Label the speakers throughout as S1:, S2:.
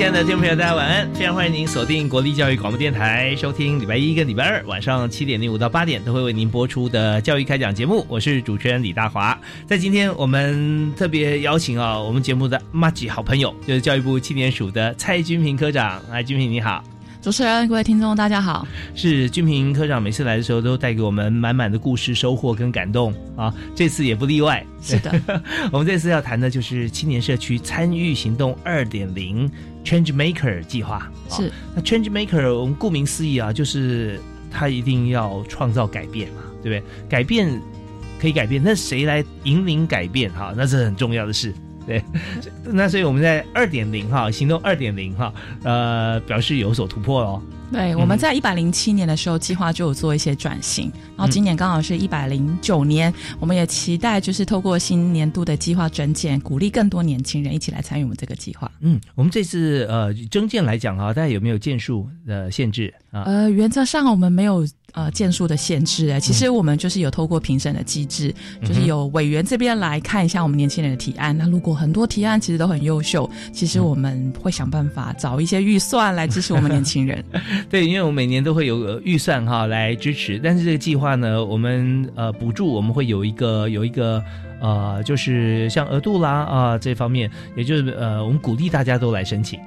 S1: 亲爱的听众朋友，大家晚安！非常欢迎您锁定国立教育广播电台，收听礼拜一跟礼拜二晚上七点零五到八点都会为您播出的教育开讲节目。我是主持人李大华。在今天，我们特别邀请啊，我们节目的马吉好朋友，就是教育部青年署的蔡君平科长。哎，君平你好。
S2: 主持人，各位听众，大家好。
S1: 是君平科长，每次来的时候都带给我们满满的故事、收获跟感动啊，这次也不例外。
S2: 是的，
S1: 我们这次要谈的就是青年社区参与行动二点零。Change Maker 计划
S2: 是
S1: 那 Change Maker，我们顾名思义啊，就是他一定要创造改变嘛，对不对？改变可以改变，那谁来引领改变？哈，那是很重要的事。对，那所以我们在二点零哈，行动二点零哈，呃，表示有所突破哦。
S2: 对，我们在一百零七年的时候计划就有做一些转型，然后今年刚好是一百零九年，我们也期待就是透过新年度的计划整建，鼓励更多年轻人一起来参与我们这个计划。
S1: 嗯，我们这次呃征建来讲哈，大家有没有件数的限制啊？
S2: 呃，原则上我们没有。呃，件数的限制哎，其实我们就是有透过评审的机制，就是有委员这边来看一下我们年轻人的提案。那如果很多提案其实都很优秀，其实我们会想办法找一些预算来支持我们年轻人。
S1: 对，因为我们每年都会有预算哈来支持，但是这个计划呢，我们呃补助我们会有一个有一个呃，就是像额度啦啊这方面，也就是呃我们鼓励大家都来申请。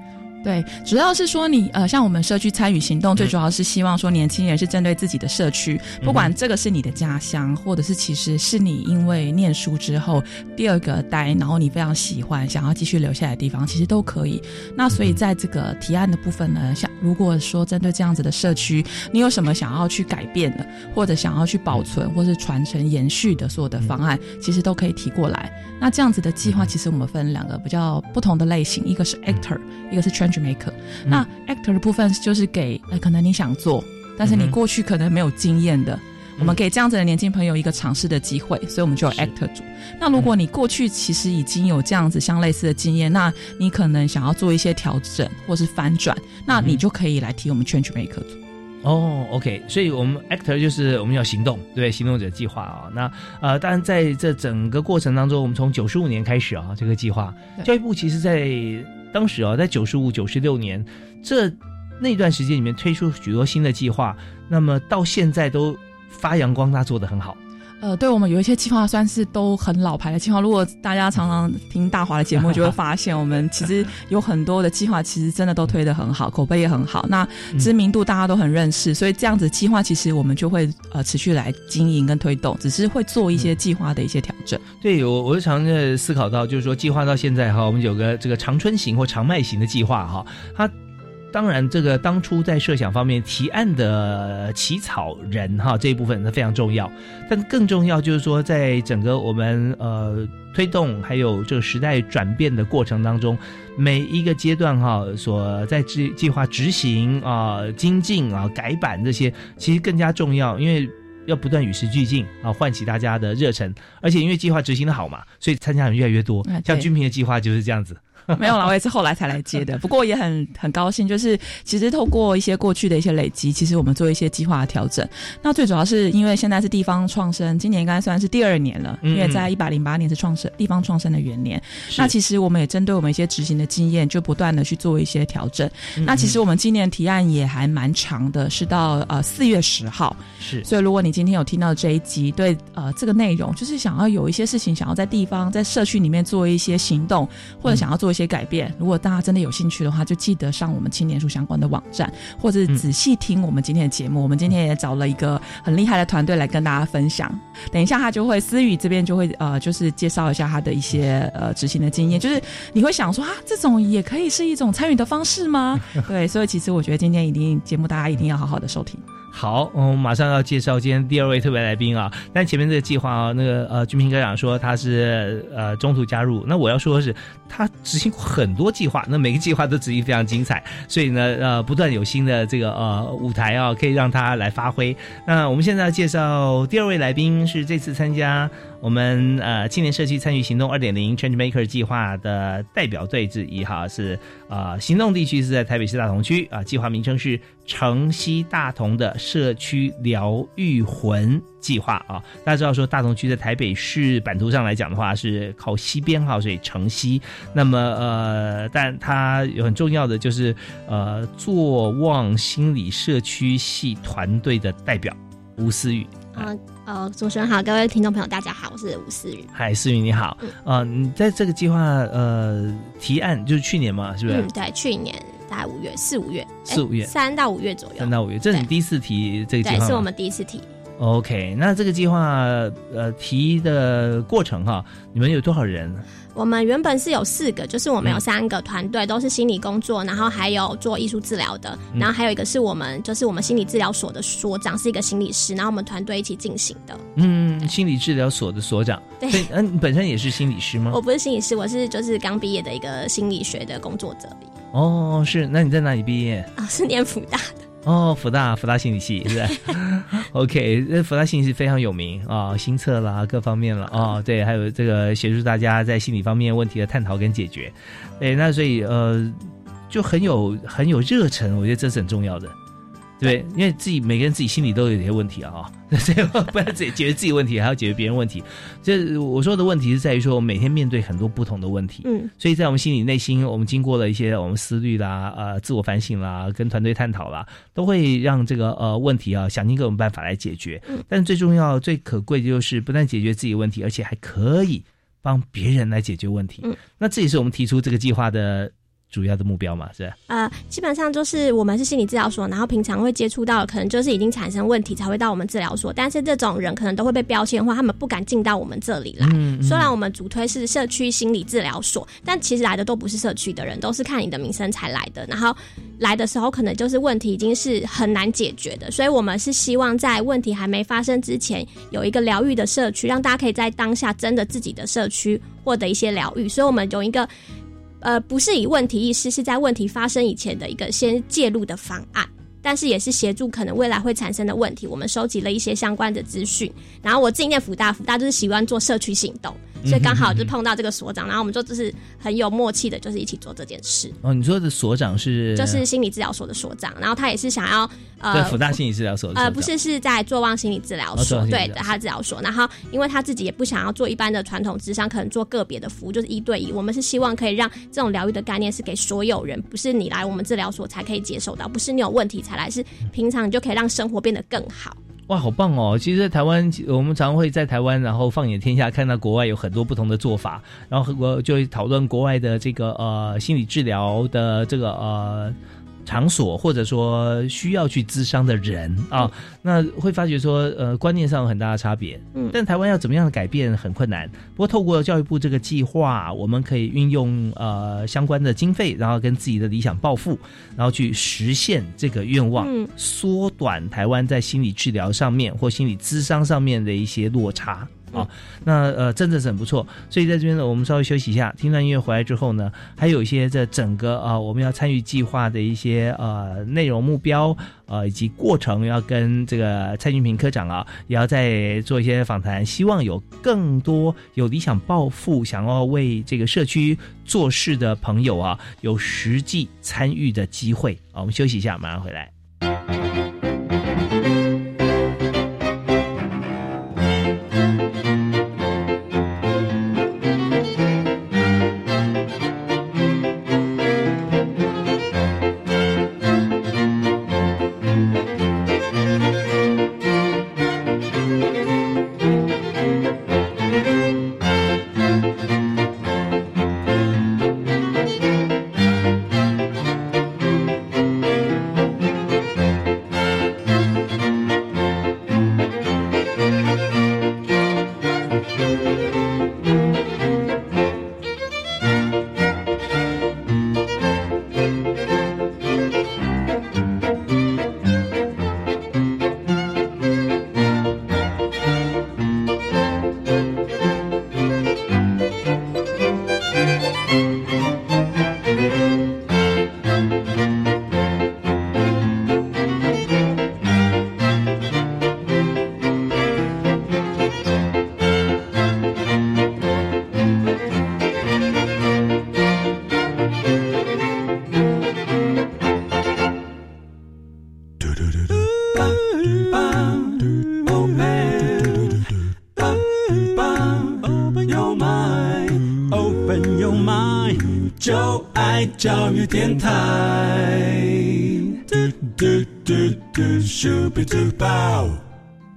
S2: 对，主要是说你呃，像我们社区参与行动，最主要是希望说年轻人是针对自己的社区，不管这个是你的家乡，或者是其实是你因为念书之后第二个待，然后你非常喜欢想要继续留下来的地方，其实都可以。那所以在这个提案的部分呢，像如果说针对这样子的社区，你有什么想要去改变的，或者想要去保存或是传承延续的所有的方案，其实都可以提过来。那这样子的计划，其实我们分两个比较不同的类型，一个是 actor，一个是 change。maker，那 actor 的部分就是给呃，可能你想做，但是你过去可能没有经验的，我们给这样子的年轻朋友一个尝试的机会，所以我们就有 actor 组。那如果你过去其实已经有这样子相类似的经验，那你可能想要做一些调整或是翻转，那你就可以来提我们 change maker 组。
S1: 哦，OK，所以我们 actor 就是我们要行动，对，行动者计划啊。那呃，当然在这整个过程当中，我们从九十五年开始啊，这个计划，教育部其实在。当时啊，在九十五、九十六年这那段时间里面推出许多新的计划，那么到现在都发扬光大，做得很好。
S2: 呃，对我们有一些计划算是都很老牌的计划。如果大家常常听大华的节目，就会发现我们其实 有很多的计划，其实真的都推得很好，口碑也很好。那知名度大家都很认识，所以这样子计划其实我们就会呃持续来经营跟推动，只是会做一些计划的一些调整。
S1: 对我，我就常在思考到，就是说计划到现在哈，我们有个这个长春型或长麦型的计划哈，它。当然，这个当初在设想方面提案的起草人哈这一部分是非常重要，但更重要就是说，在整个我们呃推动还有这个时代转变的过程当中，每一个阶段哈所在计计划执行啊、精进啊、改版这些，其实更加重要，因为要不断与时俱进啊，唤起大家的热忱，而且因为计划执行的好嘛，所以参加人越来越多，像军平的计划就是这样子。
S2: 没有了，我也是后来才来接的。不过也很很高兴，就是其实透过一些过去的一些累积，其实我们做一些计划的调整。那最主要是因为现在是地方创生，今年应该算是第二年了，因为在一百零八年是创生地方创生的元年。那其实我们也针对我们一些执行的经验，就不断的去做一些调整。那其实我们今年提案也还蛮长的，是到呃四月十号。
S1: 是，
S2: 所以如果你今天有听到这一集，对呃这个内容，就是想要有一些事情想要在地方在社区里面做一些行动，或者想要做。一些改变。如果大家真的有兴趣的话，就记得上我们青年书相关的网站，或者仔细听我们今天的节目。我们今天也找了一个很厉害的团队来跟大家分享。等一下，他就会思雨这边就会呃，就是介绍一下他的一些呃执行的经验。就是你会想说啊，这种也可以是一种参与的方式吗？对，所以其实我觉得今天一定节目大家一定要好好的收听。
S1: 好，我们马上要介绍今天第二位特别来宾啊。但前面这个计划啊，那个呃，军平科长说他是呃中途加入，那我要说的是，他执行过很多计划，那每个计划都执行非常精彩，所以呢，呃，不断有新的这个呃舞台啊，可以让他来发挥。那我们现在要介绍第二位来宾是这次参加。我们呃青年社区参与行动二点零 Change Maker 计划的代表队之一哈是啊行动地区是在台北市大同区啊计划名称是城西大同的社区疗愈魂计划啊大家知道说大同区在台北市版图上来讲的话是靠西边哈所以城西。那么呃但它有很重要的就是呃坐望心理社区系团队的代表。吴思雨
S3: 啊。呃，主持人好，各位听众朋友，大家好，我是吴思雨。
S1: 嗨，思雨你好。呃，你在这个计划呃提案就是去年嘛，是不是？
S3: 嗯，对，去年大概五月四五月，
S1: 四五月，
S3: 三到五月左右。
S1: 三到五月，这是你第一次提这个计划？
S3: 对，是我们第一次提。
S1: OK，那这个计划呃提的过程哈，你们有多少人？
S3: 我们原本是有四个，就是我们有三个团队，都是心理工作，然后还有做艺术治疗的，然后还有一个是我们就是我们心理治疗所的所长是一个心理师，然后我们团队一起进行的。
S1: 嗯，心理治疗所的所长，
S3: 对，
S1: 嗯，你本身也是心理师吗？
S3: 我不是心理师，我是就是刚毕业的一个心理学的工作者。
S1: 哦，是，那你在哪里毕业？
S3: 啊，是念福大的。
S1: 哦，福大福大心理系是吧？OK，那福大心理系非常有名啊，心测啦各方面了啊，对，还有这个协助大家在心理方面问题的探讨跟解决，哎，那所以呃就很有很有热忱，我觉得这是很重要的。对，因为自己每个人自己心里都有一些问题啊，所以 不要自己解决自己问题，还要解决别人问题。这我说的问题是在于说，我们每天面对很多不同的问题，嗯，所以在我们心里内心，我们经过了一些我们思虑啦、呃自我反省啦、跟团队探讨啦，都会让这个呃问题啊想尽各种办法来解决。嗯，但最重要、最可贵的就是不但解决自己问题，而且还可以帮别人来解决问题。嗯，那这也是我们提出这个计划的。主要的目标嘛，是
S3: 呃，基本上就是我们是心理治疗所，然后平常会接触到，可能就是已经产生问题才会到我们治疗所，但是这种人可能都会被标签化，他们不敢进到我们这里来。嗯虽然我们主推是社区心理治疗所，但其实来的都不是社区的人，都是看你的名声才来的。然后来的时候，可能就是问题已经是很难解决的，所以我们是希望在问题还没发生之前，有一个疗愈的社区，让大家可以在当下真的自己的社区获得一些疗愈。所以我们有一个。呃，不是以问题意识，是在问题发生以前的一个先介入的方案，但是也是协助可能未来会产生的问题。我们收集了一些相关的资讯，然后我自己念福大，福大就是喜欢做社区行动。所以刚好就碰到这个所长，然后我们就就是很有默契的，就是一起做这件事。
S1: 哦，你说的所长是？
S3: 就是心理治疗所的所长，然后他也是想要
S1: 呃，对福大心理治疗所
S3: 呃，不是是在坐望心理治疗所，对的，他治疗所。然后因为他自己也不想要做一般的传统智商，可能做个别的服务，就是一对一。我们是希望可以让这种疗愈的概念是给所有人，不是你来我们治疗所才可以接受到，不是你有问题才来，是平常你就可以让生活变得更好。
S1: 哇，好棒哦！其实，在台湾，我们常会在台湾，然后放眼天下，看到国外有很多不同的做法，然后我就会讨论国外的这个呃心理治疗的这个呃。场所或者说需要去咨商的人啊，那会发觉说，呃，观念上有很大的差别。嗯，但台湾要怎么样的改变很困难。不过透过教育部这个计划，我们可以运用呃相关的经费，然后跟自己的理想抱负，然后去实现这个愿望，缩短台湾在心理治疗上面或心理咨商上面的一些落差。啊，那呃，真的是很不错。所以在这边呢，我们稍微休息一下，听段音乐回来之后呢，还有一些这整个啊，我们要参与计划的一些呃内容目标呃以及过程，要跟这个蔡俊平科长啊，也要再做一些访谈。希望有更多有理想抱负、想要为这个社区做事的朋友啊，有实际参与的机会。啊，我们休息一下，马上回来。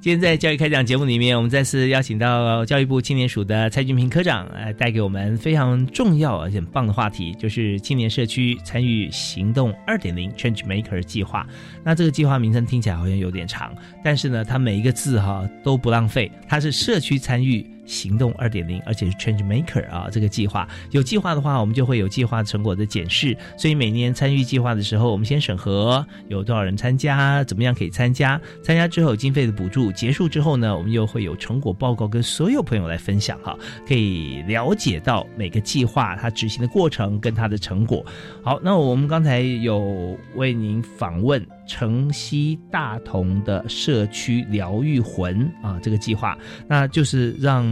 S1: 今天在教育开讲节目里面，我们再次邀请到教育部青年署的蔡俊平科长，来带给我们非常重要而且很棒的话题，就是青年社区参与行动二点零 Change Maker 计划。那这个计划名称听起来好像有点长，但是呢，它每一个字哈都不浪费，它是社区参与。行动二点零，而且是 Change Maker 啊，这个计划有计划的话，我们就会有计划成果的检视。所以每年参与计划的时候，我们先审核有多少人参加，怎么样可以参加，参加之后经费的补助结束之后呢，我们又会有成果报告跟所有朋友来分享哈，可以了解到每个计划它执行的过程跟它的成果。好，那我们刚才有为您访问。城西大同的社区疗愈魂啊，这个计划，那就是让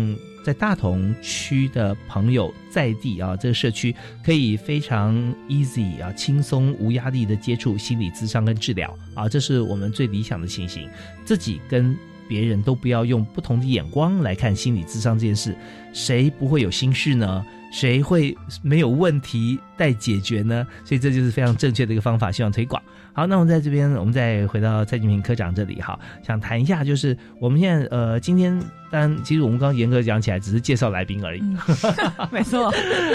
S1: 在大同区的朋友在地啊，这个社区可以非常 easy 啊，轻松无压力的接触心理咨商跟治疗啊，这是我们最理想的情形。自己跟别人都不要用不同的眼光来看心理咨商这件事，谁不会有心事呢？谁会没有问题待解决呢？所以这就是非常正确的一个方法，希望推广。好，那我们在这边，我们再回到蔡金平科长这里哈，想谈一下，就是我们现在呃，今天当然其实我们刚刚严格讲起来，只是介绍来宾而已，
S2: 没错，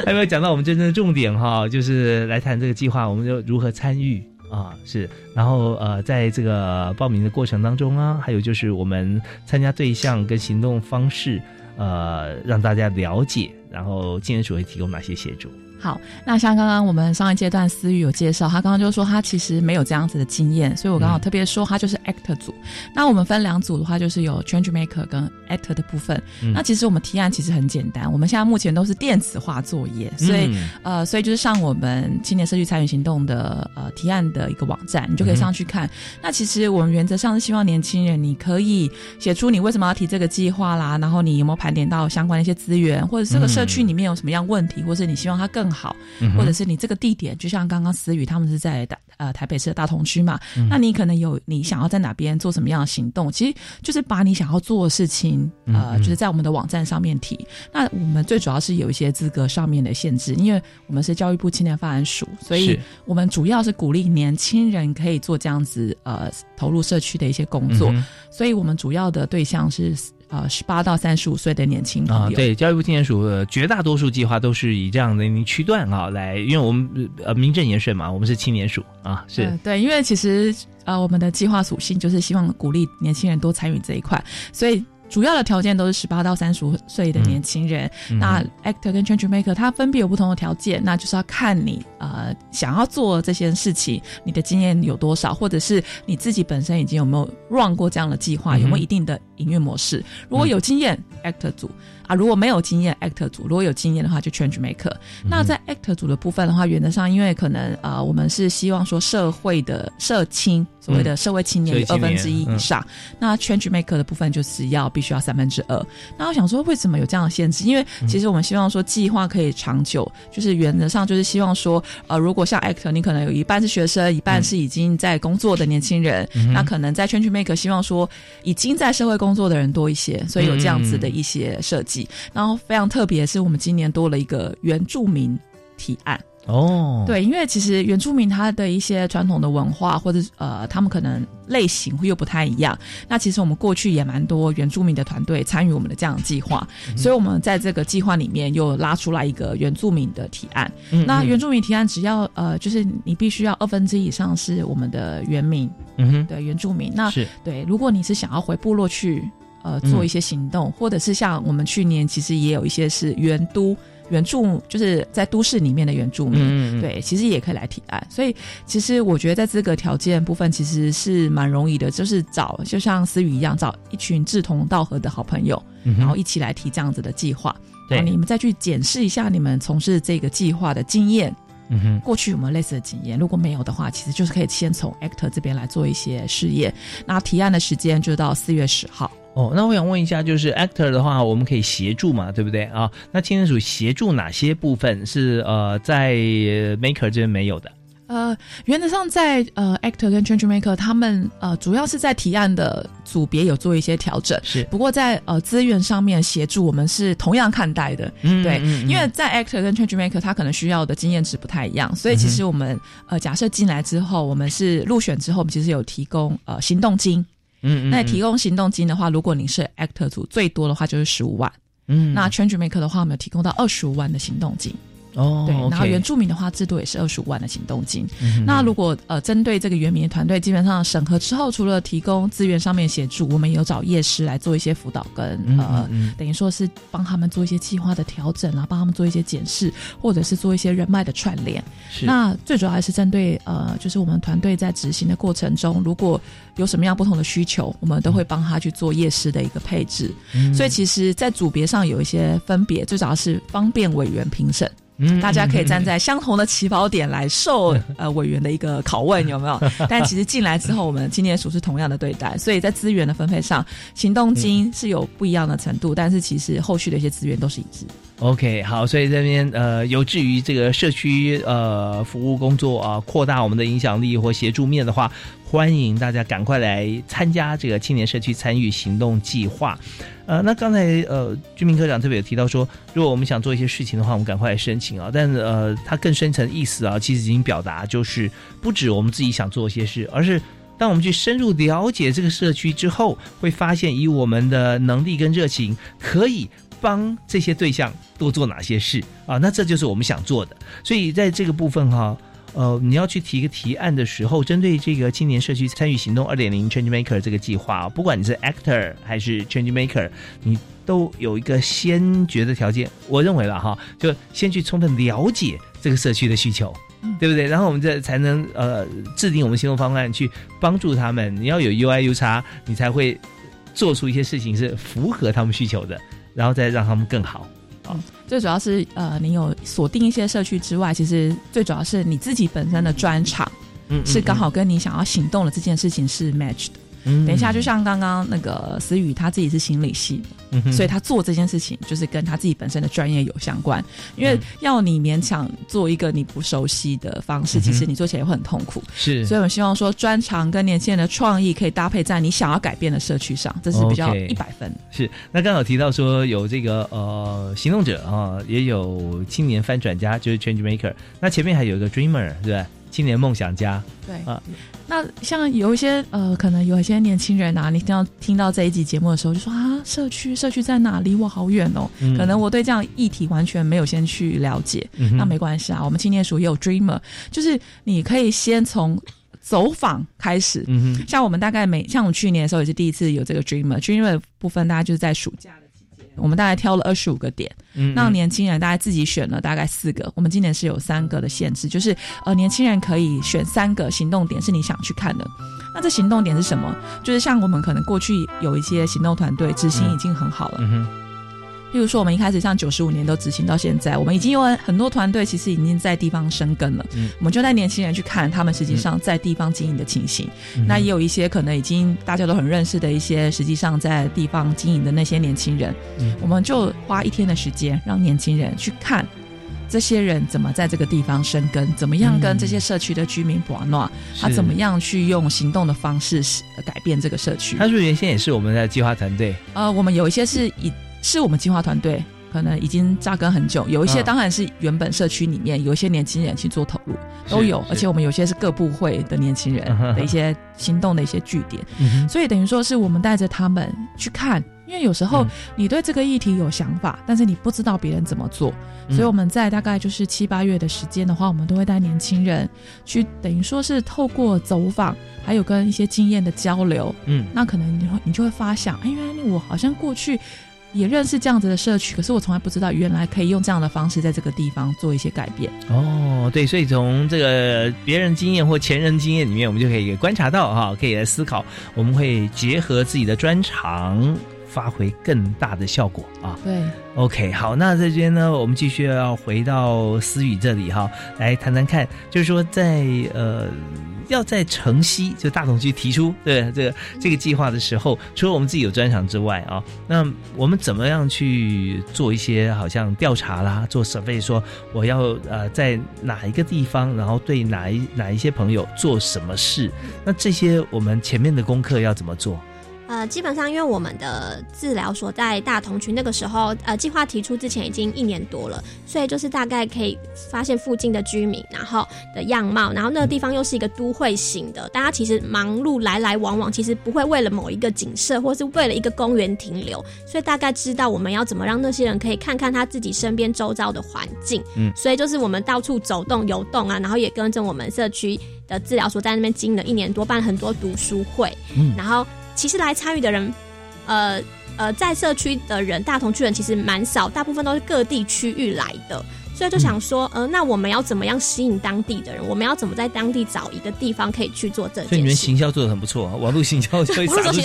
S1: 还没有讲到我们真正的重点哈，就是来谈这个计划，我们就如何参与啊？是，然后呃，在这个报名的过程当中啊，还有就是我们参加对象跟行动方式，呃，让大家了解。然后，青年署会提供哪些协助？
S2: 好，那像刚刚我们上一阶段思雨有介绍，他刚刚就说他其实没有这样子的经验，所以我刚好特别说他就是 actor 组。那我们分两组的话，就是有 change maker 跟 actor 的部分。那其实我们提案其实很简单，我们现在目前都是电子化作业，所以呃，所以就是上我们青年社区参与行动的呃提案的一个网站，你就可以上去看。那其实我们原则上是希望年轻人你可以写出你为什么要提这个计划啦，然后你有没有盘点到相关的一些资源，或者这个社区里面有什么样问题，或是你希望它更。好，或者是你这个地点，就像刚刚思雨他们是在大呃台北市的大同区嘛，那你可能有你想要在哪边做什么样的行动，其实就是把你想要做的事情，呃，就是在我们的网站上面提。那我们最主要是有一些资格上面的限制，因为我们是教育部青年发展署，所以我们主要是鼓励年轻人可以做这样子呃投入社区的一些工作，所以我们主要的对象是。呃，十八到三十五岁的年轻朋
S1: 友，对教育部青年署绝大多数计划都是以这样的年龄区段啊来，因为我们呃名正言顺嘛，我们是青年署啊，是
S2: 对，因为其实呃我们的计划属性就是希望鼓励年轻人多参与这一块，所以。主要的条件都是十八到三十五岁的年轻人。那 actor 跟 change maker 它分别有不同的条件，那就是要看你呃想要做这些事情，你的经验有多少，或者是你自己本身已经有没有 run 过这样的计划，有没有一定的营运模式。如果有经验，actor 组。啊，如果没有经验，act 组；如果有经验的话，就 change maker。那在 act 组的部分的话，原则上，因为可能呃，我们是希望说社会的社青，所谓的社会青年有二分之一以上。那 change maker 的部分就是要必须要三分之二。那我想说，为什么有这样的限制？因为其实我们希望说计划可以长久，就是原则上就是希望说，呃，如果像 act，你可能有一半是学生，一半是已经在工作的年轻人，那可能在 change maker 希望说已经在社会工作的人多一些，所以有这样子的一些设计。然后非常特别，是我们今年多了一个原住民提案
S1: 哦。
S2: 对，因为其实原住民他的一些传统的文化，或者呃，他们可能类型又不太一样。那其实我们过去也蛮多原住民的团队参与我们的这样的计划，所以我们在这个计划里面又拉出来一个原住民的提案。那原住民提案只要呃，就是你必须要二分之以上是我们的原民，
S1: 嗯哼，
S2: 对原住民。那
S1: 是
S2: 对，如果你是想要回部落去。呃，做一些行动，或者是像我们去年其实也有一些是原都原住，就是在都市里面的原住民，对，其实也可以来提案。所以其实我觉得在资格条件部分其实是蛮容易的，就是找就像思雨一样，找一群志同道合的好朋友，然后一起来提这样子的计划。
S1: 对，
S2: 你们再去检视一下你们从事这个计划的经验。
S1: 嗯哼，
S2: 过去有没有类似的经验？如果没有的话，其实就是可以先从 actor 这边来做一些试验。那提案的时间就到四月十号。
S1: 哦，那我想问一下，就是 actor 的话，我们可以协助嘛，对不对啊？那青年署协助哪些部分是呃在 maker 这边没有的？
S2: 呃，原则上在呃，actor 跟 change maker 他们呃，主要是在提案的组别有做一些调整。
S1: 是，
S2: 不过在呃资源上面协助，我们是同样看待的。
S1: 嗯
S2: 对，因为在 actor 跟 change maker 他可能需要的经验值不太一样，所以其实我们、呃，假设进来之后，我们是入选之后，我们其实有提供呃行动金。
S1: 嗯嗯，
S2: 那提供行动金的话，如果你是 actor 组，最多的话就是十五万。
S1: 嗯
S2: 那 change maker 的话，我们有提供到二十五万的行动金。
S1: 哦，
S2: 对，然后原住民的话，制度也是二十五万的行动金。
S1: 嗯
S2: 那如果呃针对这个原民的团队，基本上审核之后，除了提供资源上面协助，我们也有找夜师来做一些辅导跟
S1: 嗯
S2: 呃。
S1: 嗯
S2: 等于说是帮他们做一些计划的调整啊，帮他们做一些检视，或者是做一些人脉的串联。那最主要还是针对呃，就是我们团队在执行的过程中，如果有什么样不同的需求，我们都会帮他去做夜师的一个配置。
S1: 嗯
S2: 所以其实，在组别上有一些分别，最主要是方便委员评审。
S1: 嗯
S2: 大家可以站在相同的起跑点来受 呃委员的一个拷问，有没有？但其实进来之后，我们青年属是同样的对待，所以在资源的分配上，行动金是有不一样的程度，但是其实后续的一些资源都是一致。
S1: OK，好，所以这边呃，有志于这个社区呃服务工作啊、扩大我们的影响力或协助面的话，欢迎大家赶快来参加这个青年社区参与行动计划。呃，那刚才呃，居民科长特别有提到说，如果我们想做一些事情的话，我们赶快来申请啊。但是呃，它更深层意思啊，其实已经表达就是不止我们自己想做一些事，而是当我们去深入了解这个社区之后，会发现以我们的能力跟热情，可以帮这些对象多做哪些事啊？那这就是我们想做的。所以在这个部分哈、呃，你要去提一个提案的时候，针对这个青年社区参与行动二点零 Change Maker 这个计划，不管你是 Actor 还是 Change Maker，你都有一个先决的条件。我认为了哈，就先去充分了解这个社区的需求。对不对？然后我们这才能呃制定我们行动方案，去帮助他们。你要有 UI U 叉，你才会做出一些事情是符合他们需求的，然后再让他们更好。
S2: 最主要是呃，你有锁定一些社区之外，其实最主要是你自己本身的专长
S1: 嗯
S2: 是刚好跟你想要行动的这件事情是 match 的。
S1: 嗯
S2: 等一下，就像刚刚那个思雨，他自己是心理系的，
S1: 嗯
S2: 所以他做这件事情就是跟他自己本身的专业有相关。因为要你勉强做一个你不熟悉的方式，
S1: 嗯
S2: 其实你做起来会很痛苦。
S1: 是
S2: 所以我们希望说，专长跟年轻人的创意可以搭配在你想要改变的社区上，这是比较一百分。
S1: 是，那刚好提到说有这个呃行动者啊，也有青年翻转家，就是 Change Maker。那前面还有一个 Dreamer，对吧？青年梦想家
S2: 对
S1: 啊，
S2: 那像有一些呃，可能有一些年轻人啊，你听到听到这一集节目的时候，就说啊，社区社区在哪？离我好远哦。
S1: 嗯
S2: 可能我对这样议题完全没有先去了解，
S1: 嗯
S2: 那没关系啊。我们青年署也有 Dreamer，就是你可以先从走访开始。
S1: 嗯哼，
S2: 像我们大概每像我们去年的时候也是第一次有这个 Dreamer，Dreamer 部分大家就是在暑假的我们大概挑了二十五个点，
S1: 嗯
S2: 让年轻人大概自己选了大概四个。我们今年是有三个的限制，就是呃年轻人可以选三个行动点是你想去看的。那这行动点是什么？就是像我们可能过去有一些行动团队执行已经很好了，譬如说我们一开始像九十五年都执行到现在，我们已经有很多团队其实已经在地方生根了。
S1: 嗯
S2: 我们就带年轻人去看他们实际上在地方经营的情形。
S1: 嗯
S2: 那也有一些可能已经大家都很认识的一些，实际上在地方经营的那些年轻人，
S1: 嗯
S2: 我们就花一天的时间让年轻人去看。这些人怎么在这个地方生根？怎么样跟这些社区的居民玩闹？他怎么样去用行动的方式改变这个社区？
S1: 他是不是原先也是我们的计划团队？
S2: 呃，我们有一些是以是我们计划团队，可能已经扎根很久；有一些
S1: 嗯。
S2: 当然是原本社区里面有一些年轻人去做投入，都有。而且我们有些是各部会的年轻人的一些行动的一些据点，
S1: 嗯
S2: 所以等于说是我们带着他们去看。因为有时候
S1: 嗯。
S2: 你对这个议题有想法，但是你不知道别人怎么做，
S1: 嗯。
S2: 所以我们在大概就是七八月的时间的话，我们都会带年轻人去，等于说是透过走访，还有跟一些经验的交流，
S1: 嗯。
S2: 那可能你会你就会发想，哎，原来我好像过去也认识这样子的社区，可是我从来不知道原来可以用这样的方式在这个地方做一些改变。
S1: 哦，对，所以从这个别人经验或前人经验里面，我们就可以观察到哈，可以来思考，我们会结合自己的专长，发挥更大的效果啊。
S2: 对
S1: ，OK，好，那这边呢，我们继续要回到思雨这里哈，来谈谈看，就是说在呃要在城西就大同区提出对这个这个计划的时候，除了我们自己有专长之外啊，那我们怎么样去做一些好像调查啦，做 survey 说我要呃在哪一个地方，然后对哪一哪一些朋友做什么事？那这些我们前面的功课要怎么做？
S3: 呃，基本上因为我们的治疗所在大同区，那个时候呃计划提出之前已经一年多了，所以就是大概可以发现附近的居民，然后的样貌，然后那个地方又是一个都会型的，大家其实忙碌来来往往，其实不会为了某一个景色或是为了一个公园停留，所以大概知道我们要怎么让那些人可以看看他自己身边周遭的环境。嗯，所以就是我们到处走动游动啊，然后也跟着我们社区的治疗所在那边经营了一年多，办了很多读书会，嗯，然后。其实来参与的人，呃呃，在社区的人，大同区人其实蛮少，大部分都是各地区域来的。所以就想说，呃，那我们要怎么样吸引当地的人？我们要怎么在当地找一个地方可以去做这件事？
S1: 所以你们行销做的很不错啊，网络行销可以
S3: 撒出去，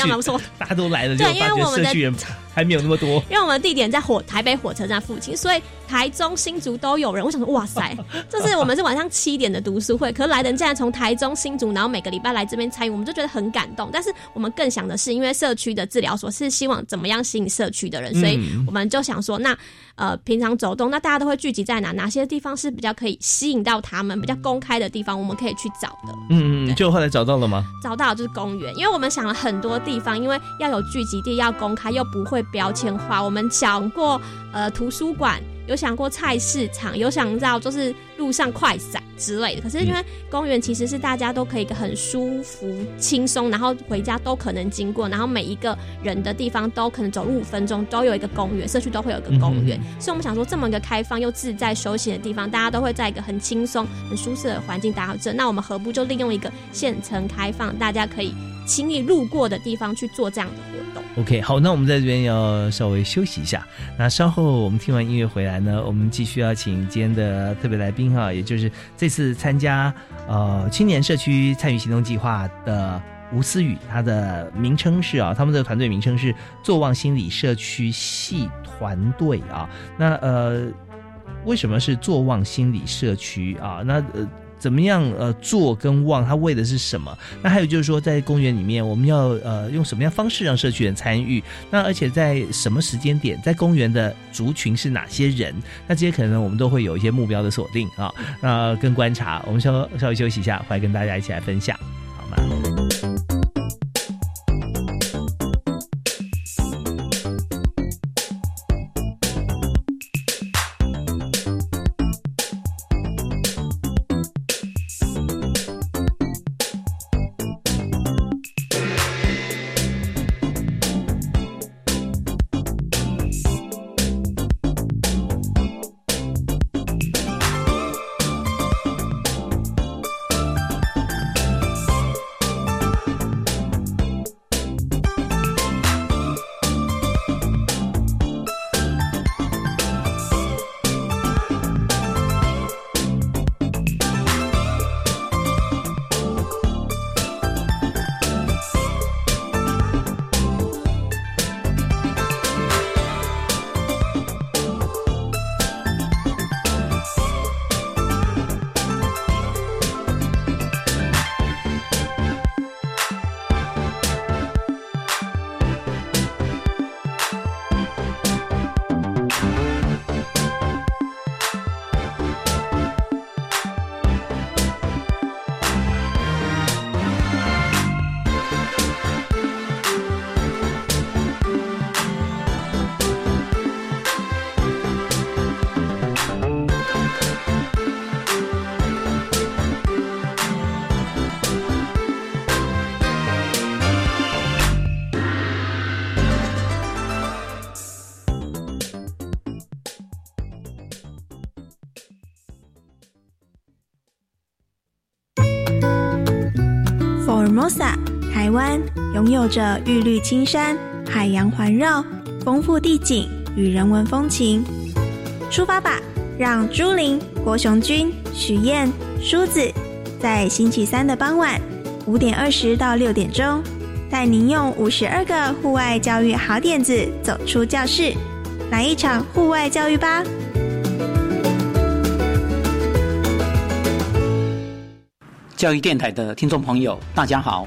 S1: 大家都来了，
S3: 对，因为我们的
S1: 社区人还没有那么多。
S3: 因为我们的地点在火台北火车站附近，所以台中新竹都有人。我想说，哇塞，就是我们是晚上七点的读书会，可是来的人竟然从台中新竹，然后每个礼拜来这边参与，我们就觉得很感动。但是我们更想的是，因为社区的治疗所是希望怎么样吸引社区的人，所以我们就想说，那。呃，平常走动，那大家都会聚集在哪？哪些地方是比较可以吸引到他们、比较公开的地方？我们可以去找的。
S1: 嗯嗯，就后来找到了吗？
S3: 找到就是公园，因为我们想了很多地方，因为要有聚集地，要公开，又不会标签化。我们想过，呃，图书馆。有想过菜市场，有想到就是路上快闪之类的。可是因为公园其实是大家都可以很舒服、轻松，然后回家都可能经过，然后每一个人的地方都可能走路五分钟都有一个公园，社区都会有一个公园。所以我们想说，这么一个开放又自在休闲的地方，大家都会在一个很轻松、很舒适的环境打好针。那我们何不就利用一个县城开放，大家可以轻易路过的地方去做这样的活动
S1: ？OK，好，那我们在这边要稍微休息一下。那稍后我们听完音乐回来呢，我们继续要请今天的特别来宾哈，也就是这次参加呃青年社区参与行动计划的吴思雨，他的名称是啊，他们的团队名称是坐望心理社区系团队啊。那呃，为什么是坐望心理社区啊？那呃。怎么样？呃，做跟望，它为的是什么？那还有就是说，在公园里面，我们要呃用什么样方式让社区人参与？那而且在什么时间点，在公园的族群是哪些人？那这些可能我们都会有一些目标的锁定啊，那跟观察。我们稍稍微休息一下，回来跟大家一起来分享，好吗
S4: 拥有着玉绿青山、海洋环绕、丰富地景与人文风情。出发吧，让朱琳、郭雄君、许燕、梳子在星期三的傍晚五点二十到六点钟，带您用五十二个户外教育好点子走出教室，来一场户外教育吧！
S5: 教育电台的听众朋友，大家好，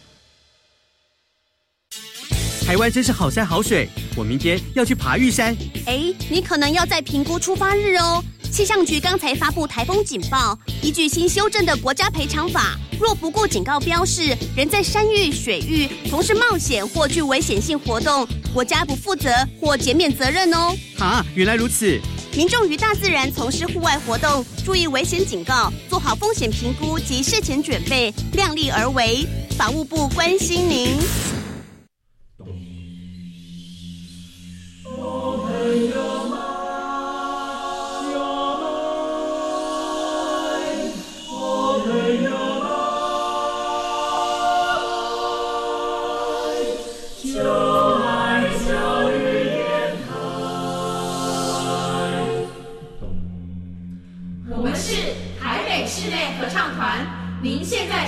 S6: 台湾真是好山好水，我明天要去爬玉山。
S7: 哎，你可能要在评估出发日哦。气象局刚才发布台风警报，依据新修正的国家赔偿法，若不顾警告标示，人在山域、水域从事冒险或具危险性活动，国家不负责或减免责任哦。
S6: 啊，原来如此。
S7: 民众于大自然从事户外活动，注意危险警告，做好风险评估及事前准备，量力而为。法务部关心您。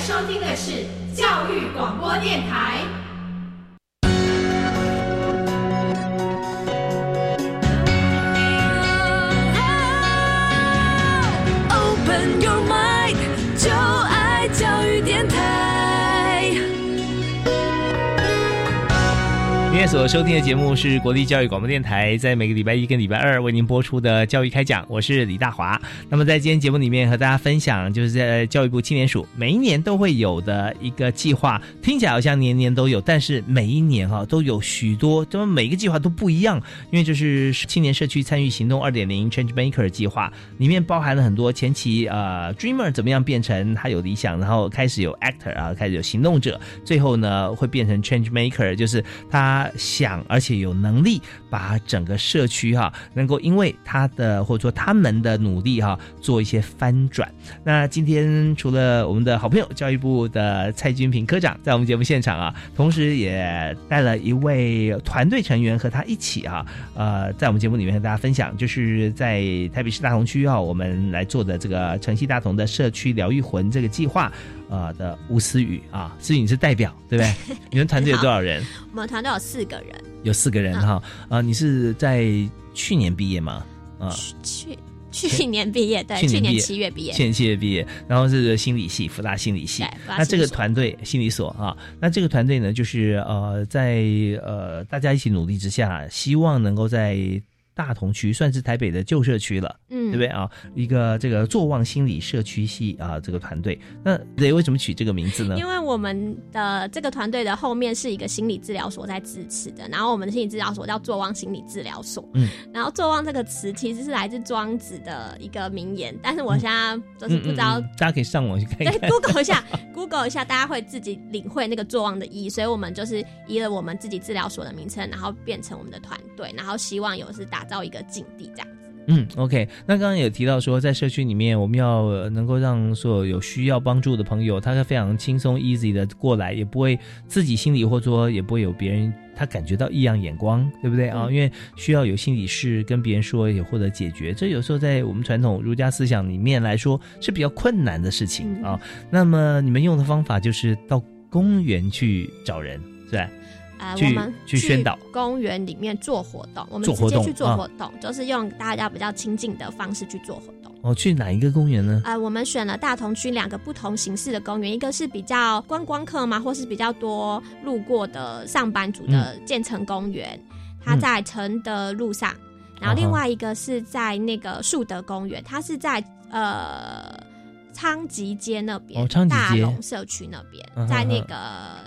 S8: 收听的是教育广播电台。
S1: 天所收听的节目是国立教育广播电台在每个礼拜一跟礼拜二为您播出的教育开讲，我是李大华。那么在今天节目里面和大家分享，就是在教育部青年署每一年都会有的一个计划，听起来好像年年都有，但是每一年哈、都有许多，怎么每个计划都不一样，因为就是青年社区参与行动二点零 Change Maker 计划里面包含了很多前期呃 Dreamer 怎么样变成他有理想，然后开始有 Actor 啊，开始有行动者，最后呢会变成 Change Maker，就是他想而且有能力把整个社区哈、能够因为他的或者说他们的努力哈、做一些翻转。那今天除了我们的好朋友教育部的蔡君平科长在我们节目现场啊，同时也带了一位团队成员和他一起啊，呃，在我们节目里面和大家分享，就是在台北市大同区啊，我们来做的这个城西大同的社区疗愈魂这个计划。呃的吴思雨啊，思雨你是代表对不对？你们团队有多少人？
S3: 我们团队有四个人，
S1: 有四个人哈。啊、你是在去年毕业吗？啊、
S3: 去去年毕业，对，去年七月毕业，
S1: 去年七月毕业，然后是心理系，福大心理系。那这个团队心理所啊，那这个团队呢，就是呃，在呃大家一起努力之下，希望能够在大同区算是台北的旧社区了，
S3: 嗯
S1: 对不对啊？一个这个坐望心理社区系啊，这个团队，那对为什么取这个名字呢？
S3: 因为我们的这个团队的后面是一个心理治疗所在支持的，然后我们的心理治疗所叫坐望心理治疗所。
S1: 嗯，
S3: 然后坐望这个词其实是来自庄子的一个名言，但是我现在就是不知道。
S1: 嗯嗯嗯大家可以上网去看一
S3: 对。，Google 一下，Google 一下，大家会自己领会那个坐望的意义。所以我们就是依了我们自己治疗所的名称，然后变成我们的团队，然后希望有是打造一个境地这样子。
S1: 嗯，OK。那刚刚有提到说，在社区里面，我们要呃能够让所有有需要帮助的朋友，他是非常轻松 easy 的过来，也不会自己心里或者说也不会有别人他感觉到异样眼光，对不对啊？因为需要有心理事跟别人说，也获得解决。这有时候在我们传统儒家思想里面来说是比较困难的事情啊。那么你们用的方法就是到公园去找人，是吧？
S3: 呃，我们
S1: 去宣导。
S3: 公园里面做活动，我们直接去做
S1: 啊。
S3: 活动，就是用大家比较亲近的方式去做活动。
S1: 哦，去哪一个公园呢？
S3: 呃，我们选了大同区两个不同形式的公园，一个是比较观光客嘛，或是比较多路过的上班族的建成公园，它在承德路上，然后另外一个是在那个树德公园，它是在呃昌吉街那边，
S1: 哦昌吉街
S3: 大龙社区那边，
S1: 嗯哼
S3: 在那个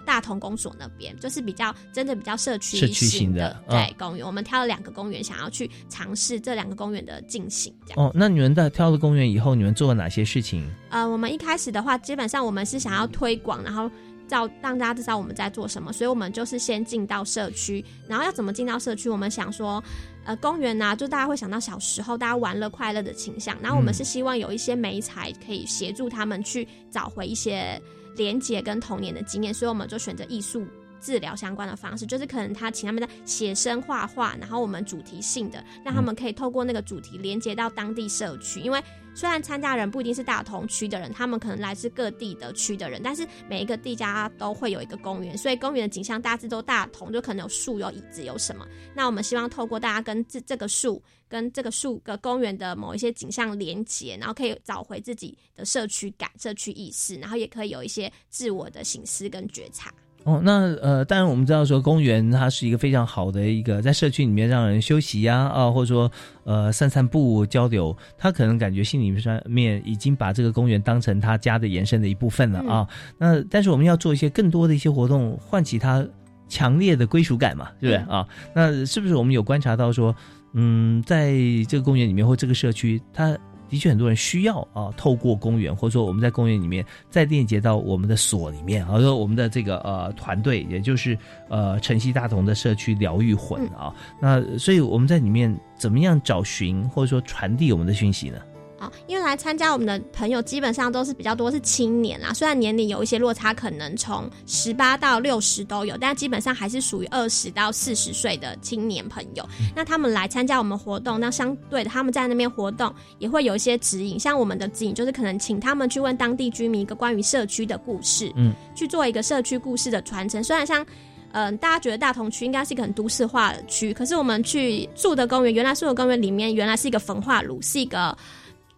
S3: 大同公所那边，就是比较真的比较社区
S1: 社区型
S3: 型
S1: 的
S3: 对、
S1: 嗯
S3: 公园。我们挑了两个公园，想要去尝试这两个公园的进行，这样。
S1: 哦，那你们在挑了公园以后，你们做了哪些事情？
S3: 呃，我们一开始的话，基本上我们是想要推广，然后叫让大家知道我们在做什么，所以我们就是先进到社区，然后要怎么进到社区？我们想说，呃，公园呐、就大家会想到小时候大家玩乐快乐的倾向，然后我们
S9: 嗯
S3: 是希望有一些媒材可以协助他们去找回一些连结跟童年的经验，所以我们就选择艺术治疗相关的方式，就是可能他请他们在写生画画，然后我们主题性的，让他们可以透过那个主题连接到当地社区，因为。虽然参加人不一定是大同区的人，他们可能来自各地的区的人，但是每一个地家都会有一个公园，所以公园的景象大致都大同，就可能有树、有椅子、有什么。那我们希望透过大家跟这这个树、跟这个树个公园的某一些景象连接，然后可以找回自己的社区感、社区意识，然后也可以有一些自我的醒思跟觉察。
S1: 哦，那呃，当然我们知道说公园它是一个非常好的一个在社区里面让人休息呀啊，或者说呃散散步交流，他可能感觉心里上面已经把这个公园当成他家的延伸的一部分了啊。那但是我们要做一些更多的一些活动，唤起他强烈的归属感嘛，对不对啊？那是不是我们有观察到说，嗯，在这个公园里面或这个社区，它的确很多人需要啊，透过公园，或者说我们在公园里面再链接到我们的所里面，啊，说我们的这个呃团队，也就是呃晨曦大同的社区疗愈魂啊，那所以我们在里面怎么样找寻或者说传递我们的讯息呢？
S3: 啊，因为来参加我们的朋友基本上都是比较多是青年啦，虽然年龄有一些落差，可能从十八到六十都有，但基本上还是属于二十到四十岁的青年朋友。那他们来参加我们活动，那相对的他们在那边活动也会有一些指引，像我们的指引就是可能请他们去问当地居民一个关于社区的故事，嗯，去做一个社区故事的传承。虽然像嗯大家觉得大同区应该是一个很都市化的区，可是我们去住的公园，原来树的公园里面原来是一个焚化炉，是一个。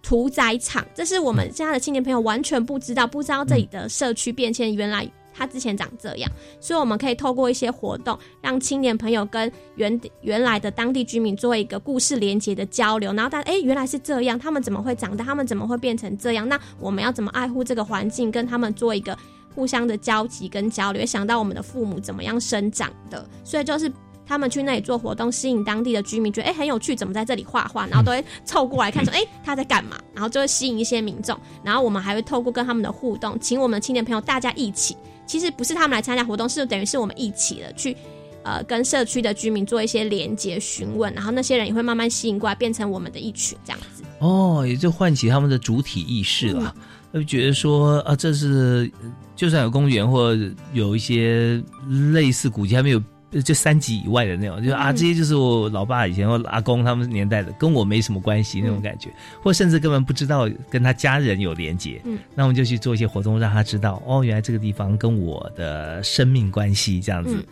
S3: 屠宰场，这是我们现在的青年朋友完全不知道，不知道这里的社区变迁，原来他之前长这样，所以我们可以透过一些活动，让青年朋友跟原原来的当地居民做一个故事连接的交流，然后大家哎原来是这样，他们怎么会长大，他们怎么会变成这样？那我们要怎么爱护这个环境，跟他们做一个互相的交集跟交流？想到我们的父母怎么样生长的，所以就是。他们去那里做活动，吸引当地的居民，觉得哎很有趣，怎么在这里画画？然后都会凑过来看，说哎他在干嘛？然后就会吸引一些民众。然后我们还会透过跟他们的互动，请我们的青年朋友大家一起，其实不是他们来参加活动，是等于是我们一起的去，呃，跟社区的居民做一些连接、询问，然后那些人也会慢慢吸引过来，变成我们的一群这样子。
S1: 哦，也就唤起他们的主体意识了，就觉得说啊，这是就算有公园或有一些类似古迹还没有。就三级以外的那种，就啊，这些就是我老爸以前或阿公他们年代的，跟我没什么关系那种感觉，或甚至根本不知道跟他家人有连接。嗯，那我们就去做一些活动，让他知道哦，原来这个地方跟我的生命关系这样子。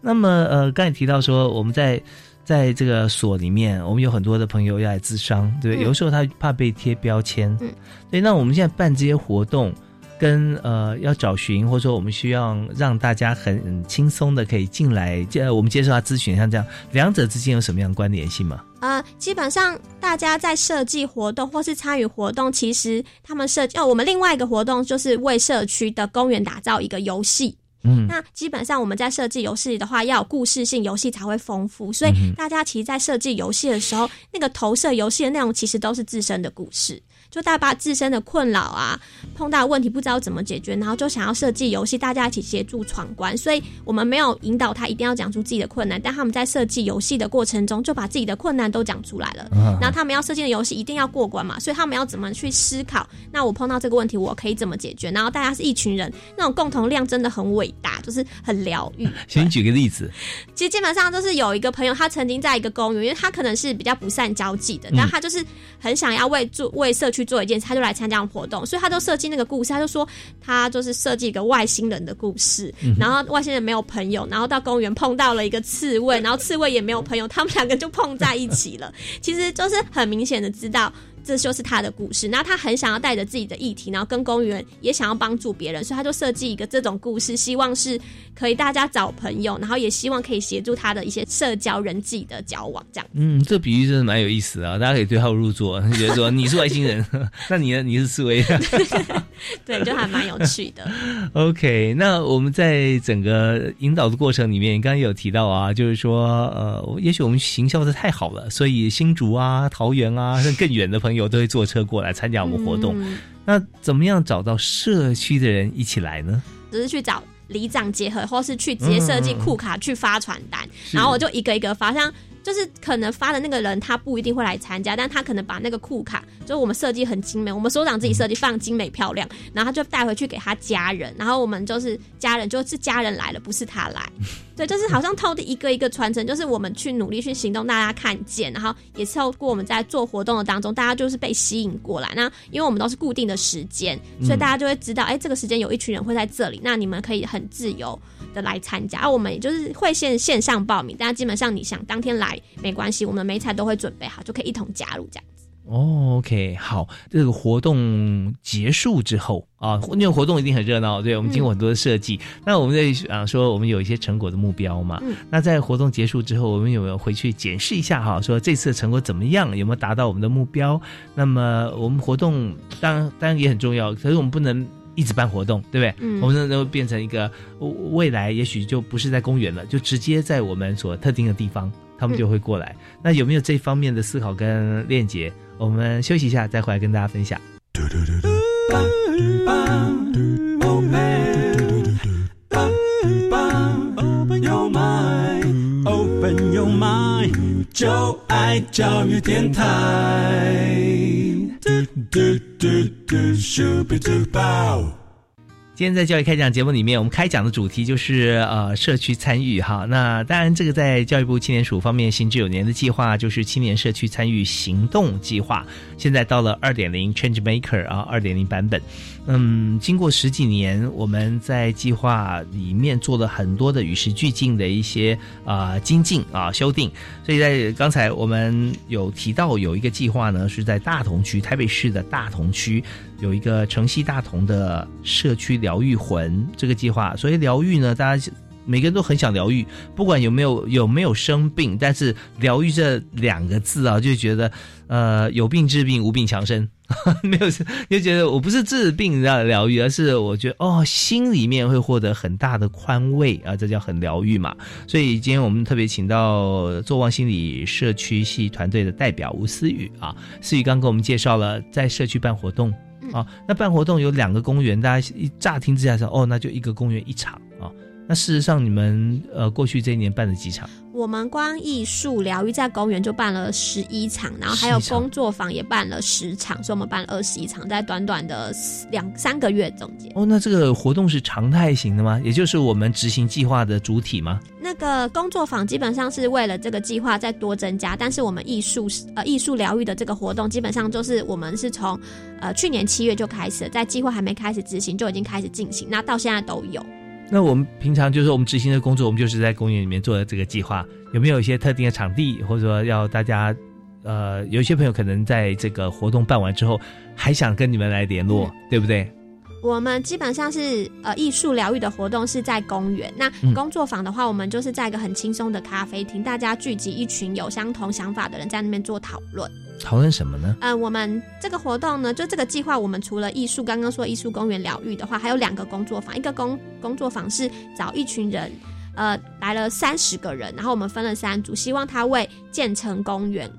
S1: 那么呃，刚才提到说我们在在这个所里面，我们有很多的朋友要来自商，对，有时候他怕被贴标签。嗯，对，那我们现在办这些活动。跟呃要找寻，或者说我们需要让大家很轻松的可以进来，接我们接受他咨询，像这样，两者之间有什么样的关联性吗？
S3: 呃，基本上大家在设计活动或是参与活动，其实他们设计哦，我们另外一个活动就是为社区的公园打造一个游戏。嗯，那基本上我们在设计游戏的话，要有故事性，游戏才会丰富。所以大家其实，在设计游戏的时候，那个投射游戏的内容其实都是自身的故事。就大家把自身的困扰啊，碰到问题不知道怎么解决，然后就想要设计游戏，大家一起协助闯关。所以我们没有引导他一定要讲出自己的困难，但他们在设计游戏的过程中，就把自己的困难都讲出来了。然后他们要设计的游戏一定要过关嘛，所以他们要怎么去思考？那我碰到这个问题，我可以怎么解决？然后大家是一群人，那种共同量真的很伟大，就是很疗愈。
S1: 先举个例子，
S3: 其实基本上就是有一个朋友，他曾经在一个公园，因为他可能是比较不善交际的，但他就是很想要为做为社区做一件事，他就来参。参加活动，所以他就设计那个故事。他就说，他就是设计一个外星人的故事。然后外星人没有朋友，然后到公园碰到了一个刺猬，然后刺猬也没有朋友，他们两个就碰在一起了。其实就是很明显的知道。这就是他的故事，然后他很想要带着自己的议题，然后跟公园也想要帮助别人，所以他就设计一个这种故事，希望是可以大家找朋友，然后也希望可以协助他的一些社交人际的交往，这样。
S1: 嗯，这比喻真的蛮有意思啊，大家可以对号入座，觉得说你是外星人，那你呢？你是刺猬？
S3: 对，就还蛮有趣的。
S1: OK，那我们在整个引导的过程里面，刚刚有提到啊，就是说，呃，也许我们行销的太好了，所以新竹啊、桃园啊，更远的朋友。有都会坐车过来参加我们活动，那怎么样找到社区的人一起来呢？
S3: 只是去找里长结合，或是去直接设计库卡去发传单，然后我就一个一个发，像就是可能发的那个人他不一定会来参加，但他可能把那个库卡，就是我们设计很精美，我们所长自己设计非常精美漂亮，然后他就带回去给他家人，然后我们就是家人就是家人来了，不是他来，对，就是好像透过一个一个传承，就是我们去努力去行动，大家看见，然后也透过我们在做活动的当中，大家就是被吸引过来。那因为我们都是固定的时间，所以大家就会知道，哎，这个时间有一群人会在这里，那你们可以很自由的来参加。而我们也就是会线线上报名，但基本上你想当天来没关系，我们每场都会准备好，就可以一同加入这样。
S1: 哦，OK，好，这个活动结束之后啊，因为活动一定很热闹，对我们经过很多的设计。那我们在啊说，我们有一些成果的目标嘛。那在活动结束之后，我们有没有回去检视一下哈？说这次的成果怎么样？有没有达到我们的目标？那么我们活动当然当然也很重要，可是我们不能一直办活动，对不对？嗯，我们都变成一个未来也许就不是在公园了，就直接在我们所特定的地方，他们就会过来。那有没有这方面的思考跟链接？我们休息一下，再回来跟大家分享。就爱教育电台。今天在教育开讲节目里面，我们开讲的主题就是呃社区参与哈。那当然，这个在教育部青年署方面行之有年的计划就是青年社区参与行动计划。现在到了二点零 Change Maker 啊，二点零版本。嗯，经过十几年，我们在计划里面做了很多的与时俱进的一些啊精进啊修订。所以在刚才我们有提到有一个计划呢，是在大同区台北市的大同区有一个城西大同的社区疗愈魂这个计划。所以疗愈呢，大家。每个人都很想疗愈，不管有没有有没有生病，但是疗愈这两个字啊，就觉得呃有病治病，无病强身，没有就觉得 我不是治病的疗愈，而是我觉得哦心里面会获得很大的宽慰啊，这叫很疗愈嘛。所以今天我们特别请到做望心理社区系团队的代表吴思雨啊，思雨刚给我们介绍了在社区办活动啊，那办活动有两个公园，大家一乍听之下说哦，那就一个公园一场啊。那事实上，你们呃过去这一年办了几场？
S3: 我们光艺术疗愈在公园就办了十一场，然后还有工作坊也办了十场，所以我们办了二十一场，在短短的两三个月中间。
S1: 哦，那这个活动是常态型的吗？也就是我们执行计划的主体吗？
S3: 那个工作坊基本上是为了这个计划再多增加，但是我们艺术呃艺术疗愈的这个活动，基本上就是我们是从呃去年七月就开始，在计划还没开始执行就已经开始进行，那到现在都有。
S1: 那我们平常就是我们执行的工作，我们就是在公园里面做的这个计划，有没有一些特定的场地，或者说要大家，呃，有一些朋友可能在这个活动办完之后，还想跟你们来联络，对不对？
S3: 我们基本上是呃艺术疗愈的活动是在公园，那工作坊的话，我们就是在一个很轻松的咖啡厅，大家聚集一群有相同想法的人在那边做讨论。
S1: 讨论什么呢？
S3: 嗯，我们这个活动呢，就这个计划，我们除了艺术，刚刚说艺术公园疗愈的话，还有两个工作坊。一个工工作坊是找一群人，呃，来了三十个人，然后我们分了三组，希望他为建成公园，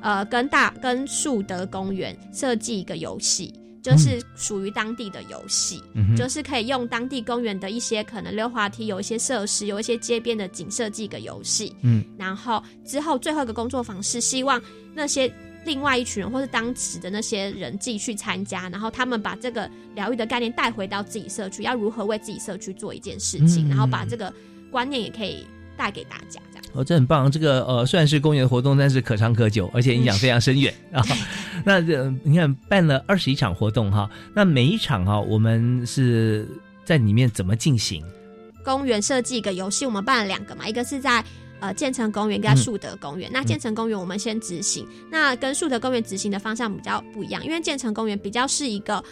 S3: 呃，跟大跟树德公园设计一个游戏。就是属于当地的游戏，就是可以用当地公园的一些可能溜滑梯，有一些设施，有一些街边的景设计一个游戏。嗯，然后之后最后一个工作坊是希望那些另外一群人或是当时的那些人继续参加，然后他们把这个疗愈的概念带回到自己社区，要如何为自己社区做一件事情，然后把这个观念也可以带给大家。
S1: 哦，这很棒！这个呃，虽然是公园活动，但是可长可久，而且影响非常深远啊。那这你看办了二十一场活动哈，那每一场哈，我们是在里面怎么进行？
S3: 公园设计一个游戏，我们办了两个嘛，一个是在呃建成公园，跟树德公园。那建成公园我们先执行，那跟树德公园执行的方向比较不一样，因为建成公园比较是一个。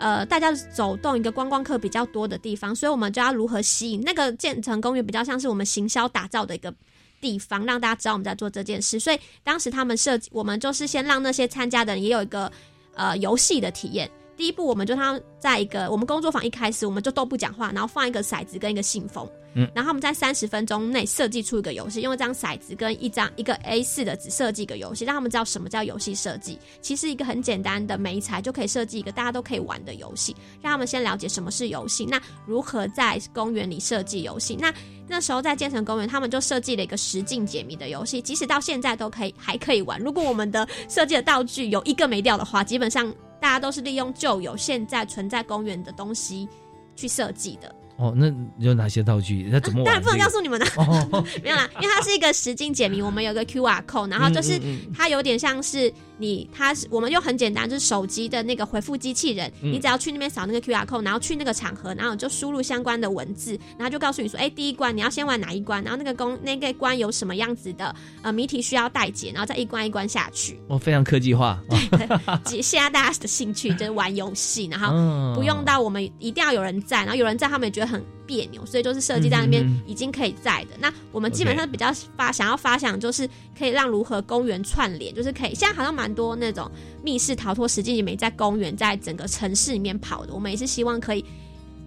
S3: 呃，大家走动一个观光客比较多的地方，所以我们就要如何吸引那个建成公园，比较像是我们行销打造的一个地方，让大家知道我们在做这件事。所以当时他们设计，我们就是先让那些参加的人也有一个呃游戏的体验。第一步，我们就他在一个我们工作坊一开始，我们就都不讲话，然后放一个骰子跟一个信封，
S1: 嗯，
S3: 然后我们在三十分钟内设计出一个游戏，用一张骰子跟一张一个 A 四的纸设计一个游戏，让他们知道什么叫游戏设计。其实一个很简单的媒材就可以设计一个大家都可以玩的游戏，让他们先了解什么是游戏，那如何在公园里设计游戏。那那时候在建成公园，他们就设计了一个实境解谜的游戏，即使到现在都可以还可以玩。如果我们的设计的道具有一个没掉的话，基本上。大家都是利用旧有、现在存在公园的东西去设计的。
S1: 哦，那有哪些道具？那怎么玩？
S3: 当然不能告诉你们了。没有啦，因为它是一个实景解谜，我们有个 Q R code，然后就是它有点像是你，它是我们就很简单，就是手机的那个回复机器人，你只要去那边扫那个 Q R code，然后去那个场合，然后就输入相关的文字，然后就告诉你说，哎，第一关你要先玩哪一关，然后那个公那个关有什么样子的呃谜题需要待解，然后再一关一关下去。
S1: 哦，非常科技化。
S3: 对，现在大家的兴趣就是玩游戏，然后不用到我们一定要有人在，然后有人在，他们也觉得很。别扭，所以就是设计在那边已经可以在的。那我们基本上比较发想要发想，就是可以让如何公园串联，就是可以现在好像蛮多那种密室逃脱实际也没在公园，在整个城市里面跑的。我们也是希望可以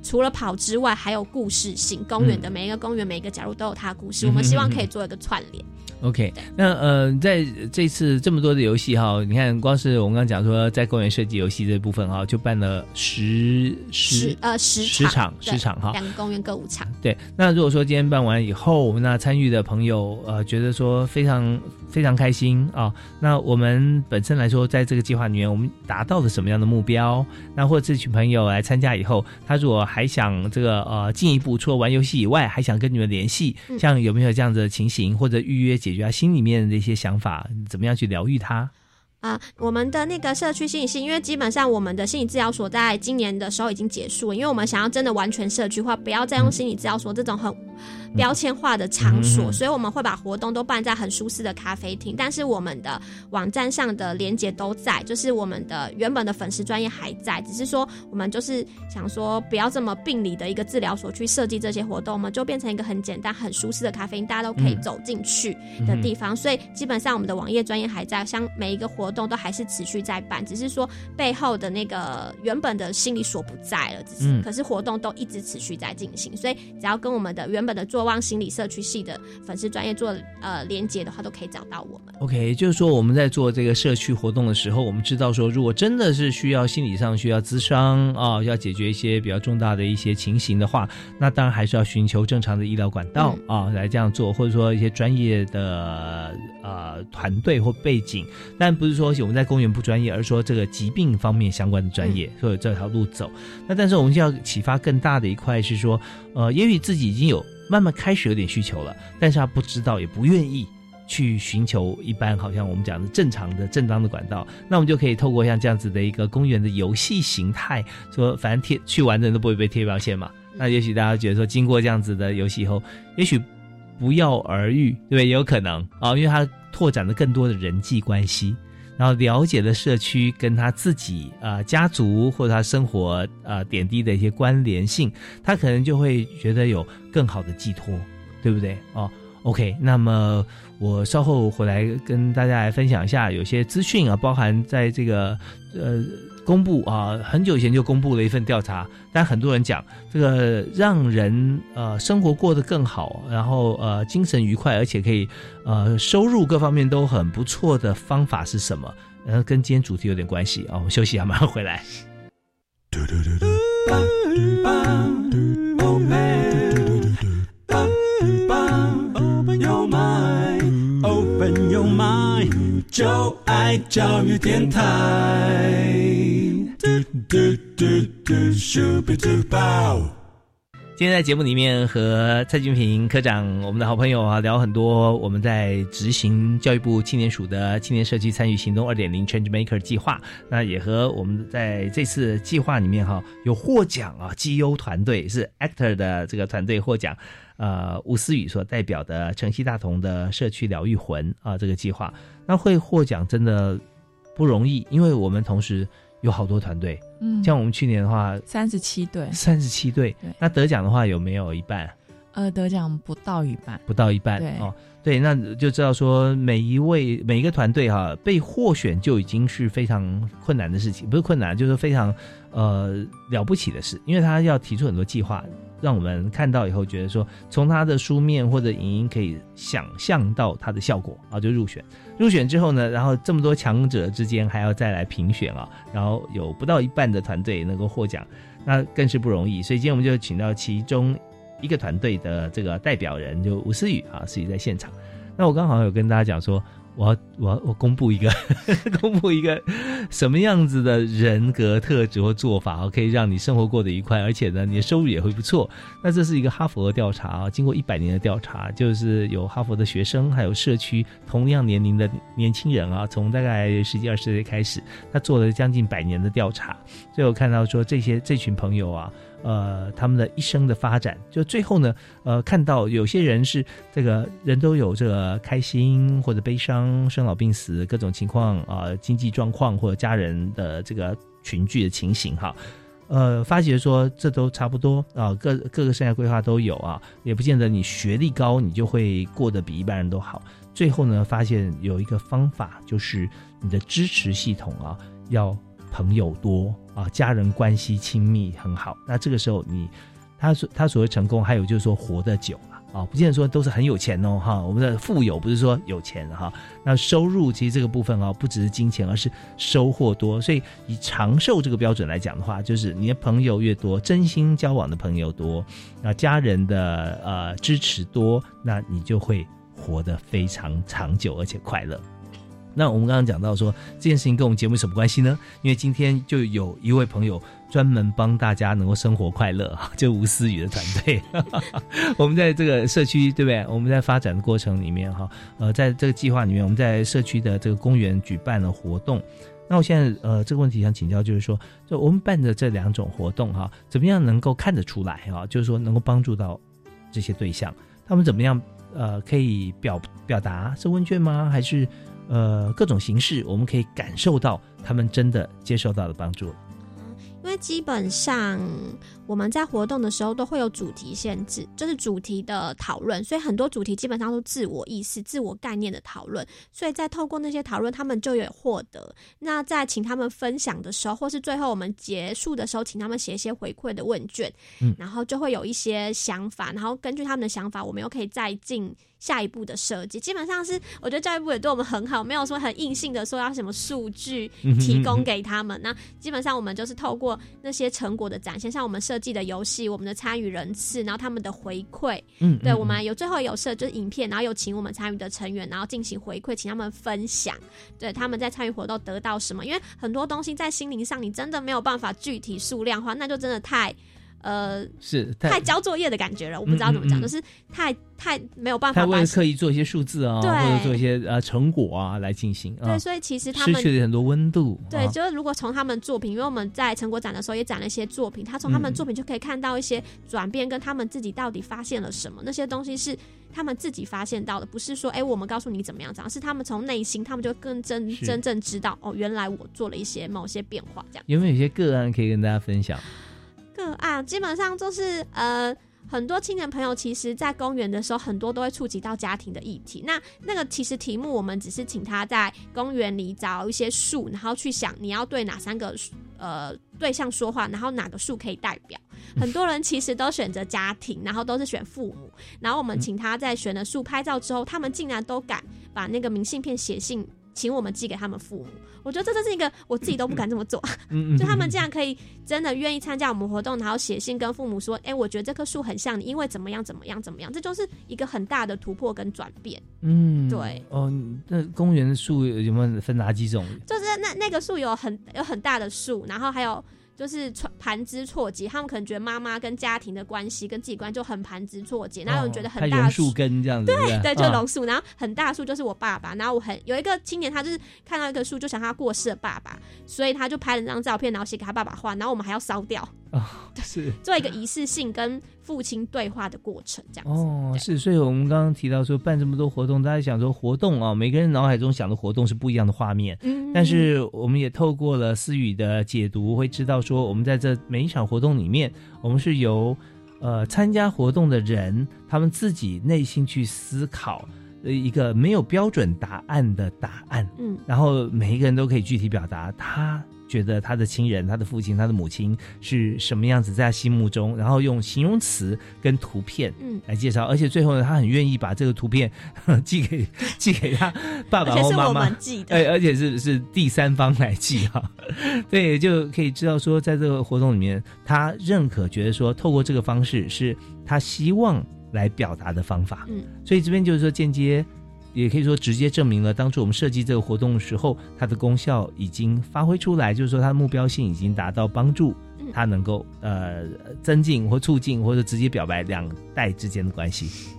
S3: 除了跑之外，还有故事性。公园的每一个公园，每一个角落都有它的故事。我们希望可以做一个串联。
S1: OK，那呃，在这次这么多的游戏哈，你看光是我们刚刚讲说在公园设计游戏这部分哈，就办了十十
S3: 呃十
S1: 十场十场哈，
S3: 两个公园各五场。
S1: 对，那如果说今天办完以后，那参与的朋友呃觉得说非常非常开心啊，那我们本身来说在这个计划里面，我们达到了什么样的目标？那或者这群朋友来参加以后，他如果还想这个呃进一步除了玩游戏以外，还想跟你们联系，像有没有这样子的情形或者预约解？决他心里面的一些想法，怎么样去疗愈他？
S3: 啊，我们的那个社区心理系，因为基本上我们的心理治疗所在今年的时候已经结束了，因为我们想要真的完全社区化，不要再用心理治疗所这种很标签化的场所，所以我们会把活动都办在很舒适的咖啡厅。但是我们的网站上的连接都在，就是我们的原本的粉丝专业还在，只是说我们就是想说不要这么病理的一个治疗所去设计这些活动，我们就变成一个很简单、很舒适的咖啡厅，大家都可以走进去的地方。所以基本上我们的网页专业还在，像每一个活。动都还是持续在办，只是说背后的那个原本的心理所不在了，只是可是活动都一直持续在进行，所以只要跟我们的原本的作望心理社区系的粉丝专业做呃连接的话，都可以找到我们。
S1: OK，就是说我们在做这个社区活动的时候，我们知道说，如果真的是需要心理上需要咨商啊，要解决一些比较重大的一些情形的话，那当然还是要寻求正常的医疗管道啊来这样做，或者说一些专业的呃团队或背景，但不是说。我们在公园不专业，而说这个疾病方面相关的专业，所以这条路走。那但是我们就要启发更大的一块是说，呃，也许自己已经有慢慢开始有点需求了，但是他不知道，也不愿意去寻求一般好像我们讲的正常的正当的管道。那我们就可以透过像这样子的一个公园的游戏形态，说反正贴去玩的人都不会被贴标签嘛。那也许大家觉得说，经过这样子的游戏以后，也许不药而愈，对不对？也有可能啊，因为它拓展了更多的人际关系。然后了解了社区跟他自己呃家族或者他生活呃点滴的一些关联性，他可能就会觉得有更好的寄托，对不对？哦，OK，那么我稍后回来跟大家来分享一下有些资讯啊，包含在这个呃。公布啊，很久以前就公布了一份调查，但很多人讲这个让人呃生活过得更好，然后呃精神愉快，而且可以呃收入各方面都很不错的方法是什么？然后跟今天主题有点关系啊，我们休息一下，马上回来。就爱教育电台。今天在节目里面和蔡俊平科长，我们的好朋友啊，聊很多我们在执行教育部青年署的青年社区参与行动二点零 Change Maker 计划。那也和我们在这次计划里面哈，有获奖啊绩优团队是 Actor 的这个团队获奖。呃，吴思雨所代表的城西大同的社区疗愈魂啊，这个计划，那会获奖真的不容易，因为我们同时有好多团队，嗯，像我们去年的话，
S2: 三十七队，
S1: 三十七队，那得奖的话有没有一半？
S2: 呃，得奖不到一半，
S1: 不到一半
S2: 对
S1: 哦。对，那就知道说每一位每一个团队哈、被获选就已经是非常困难的事情，不是困难，就是非常呃了不起的事，因为他要提出很多计划，让我们看到以后觉得说，从他的书面或者影音可以想象到他的效果啊，就入选。入选之后呢，然后这么多强者之间还要再来评选啊，然后有不到一半的团队能够获奖，那更是不容易。所以今天我们就请到其中一个团队的这个代表人，就吴思雨啊，思雨在现场。那我刚好有跟大家讲说，我要我要我公布一个 公布一个什么样子的人格特质或做法，可以让你生活过得愉快，而且呢，你的收入也会不错。那这是一个哈佛的调查啊，经过一百年的调查，就是有哈佛的学生还有社区同样年龄的年轻人啊，从大概十几二十岁开始，他做了将近百年的调查，最后看到说这些这群朋友啊。呃，他们的一生的发展，就最后呢，呃，看到有些人是这个人都有这个开心或者悲伤、生老病死各种情况啊、经济状况或者家人的这个群聚的情形哈。呃，发觉说这都差不多啊，各各个生涯规划都有啊，也不见得你学历高你就会过得比一般人都好。最后呢，发现有一个方法，就是你的支持系统啊，要朋友多啊，家人关系亲密很好。那这个时候你，他所他所谓成功，还有就是说活得久啊。啊，不见得说都是很有钱哦，哈，我们的富有不是说有钱哈，那收入其实这个部分啊，不只是金钱，而是收获多。所以以长寿这个标准来讲的话，就是你的朋友越多，真心交往的朋友多，那家人的呃支持多，那你就会活得非常长久而且快乐。那我们刚刚讲到说这件事情跟我们节目什么关系呢？因为今天就有一位朋友专门帮大家能够生活快乐，就吴思雨的团队。我们在这个社区，对不对？我们在发展的过程里面，哈，呃，在这个计划里面，我们在社区的这个公园举办了活动。那我现在呃这个问题想请教，就是说，就我们办的这两种活动哈，怎么样能够看得出来哈？就是说能够帮助到这些对象，他们怎么样呃可以表表达是问卷吗？还是呃各种形式，我们可以感受到他们真的接受到的帮助？
S3: 因为基本上我们在活动的时候都会有主题限制，就是主题的讨论，所以很多主题基本上都自我意识、自我概念的讨论。所以在透过那些讨论，他们就有获得。那在请他们分享的时候，或是最后我们结束的时候，请他们写一些回馈的问卷，
S1: 嗯
S3: 然后就会有一些想法，然后根据他们的想法，我们又可以再进下一步的设计。基本上是我觉得教育部也对我们很好，没有说很硬性的说要什么数据提供给他们。那基本上我们就是透过那些成果的展现，像我们设计的游戏，我们的参与人次，然后他们的回馈，
S1: 嗯嗯
S3: 对我们有最后有设就是影片，然后有请我们参与的成员，然后进行回馈，请他们分享，对他们在参与活动得到什么。因为很多东西在心灵上你真的没有办法具体数量化，那就真的太。呃，
S1: 是
S3: 太交作业的感觉了，我不知道怎么讲，
S1: 嗯嗯嗯
S3: 就是太太没有办法
S1: 他为了刻意做一些数字啊，
S3: 对
S1: 或者做一些呃成果啊来进行啊，
S3: 对，所以其实他们
S1: 失去了很多温度。
S3: 对，
S1: 啊
S3: 就是如果从他们作品，因为我们在成果展的时候也展了一些作品，他从他们
S1: 嗯
S3: 作品就可以看到一些转变，跟他们自己到底发现了什么，那些东西是他们自己发现到的，不是说哎、我们告诉你怎么样，这样是他们从内心，他们就更真真正知道哦，原来我做了一些某些变化，这样。
S1: 有没有一些个案可以跟大家分享？
S3: 个案基本上就是呃。很多青年朋友其实，在公园的时候，很多都会触及到家庭的议题。那那个其实题目，我们只是请他在公园里找一些树，然后去想你要对哪三个呃对象说话，然后哪个树可以代表。很多人其实都选择家庭，然后都是选父母。然后我们请他在选了树拍照之后，他们竟然都敢把那个明信片写信，请我们寄给他们父母。我觉得这真是一个我自己都不敢这么做。
S1: 嗯
S3: 就他们竟然可以真的愿意参加我们活动，然后写信跟父母说：“哎、我觉得这棵树很像你，因为怎么样怎么样怎么样。”这就是一个很大的突破跟转变。
S1: 嗯，
S3: 对。
S1: 哦，那公园的树有没有分哪几种？
S3: 就是那那个树有很有很大的树，然后还有就是错盘枝错节，他们可能觉得妈妈跟家庭的关系跟自己关系就很盘枝错节，然后有人觉得很大
S1: 树根这样子，
S3: 对对，就
S1: 啊
S3: 榕树，然后很大树就是我爸爸，然后我很有一个青年，他就是看到一棵树就想他过世的爸爸，所以他就拍了张照片，然后写给他爸爸画，然后我们还要烧掉，
S1: 是
S3: 做一个仪式性跟父亲对话的过程，这样子。
S1: 哦，是，所以我们刚刚提到说办这么多活动，大家想说活动啊，每个人脑海中想的活动是不一样的画面，
S3: 嗯
S1: 但是我们也透过了思雨的解读，会知道说我们在这每一场活动里面，我们是由呃参加活动的人，他们自己内心去思考。呃，一个没有标准答案的答案，
S3: 嗯，
S1: 然后每一个人都可以具体表达他觉得他的亲人、他的父亲、他的母亲是什么样子，在他心目中，然后用形容词跟图片，
S3: 嗯，
S1: 来介绍，而且最后呢，他很愿意把这个图片 寄给 寄给他爸爸或妈妈，
S3: 哎，
S1: 而且是是第三方来寄哈，对，就可以知道说，在这个活动里面，他认可，觉得说，透过这个方式是他希望。来表达的方法，
S3: 嗯，
S1: 所以这边就是说间接，也可以说直接证明了当初我们设计这个活动的时候，它的功效已经发挥出来，就是说它的目标性已经达到，帮助它能够呃增进或促进或者直接表白两代之间的关系。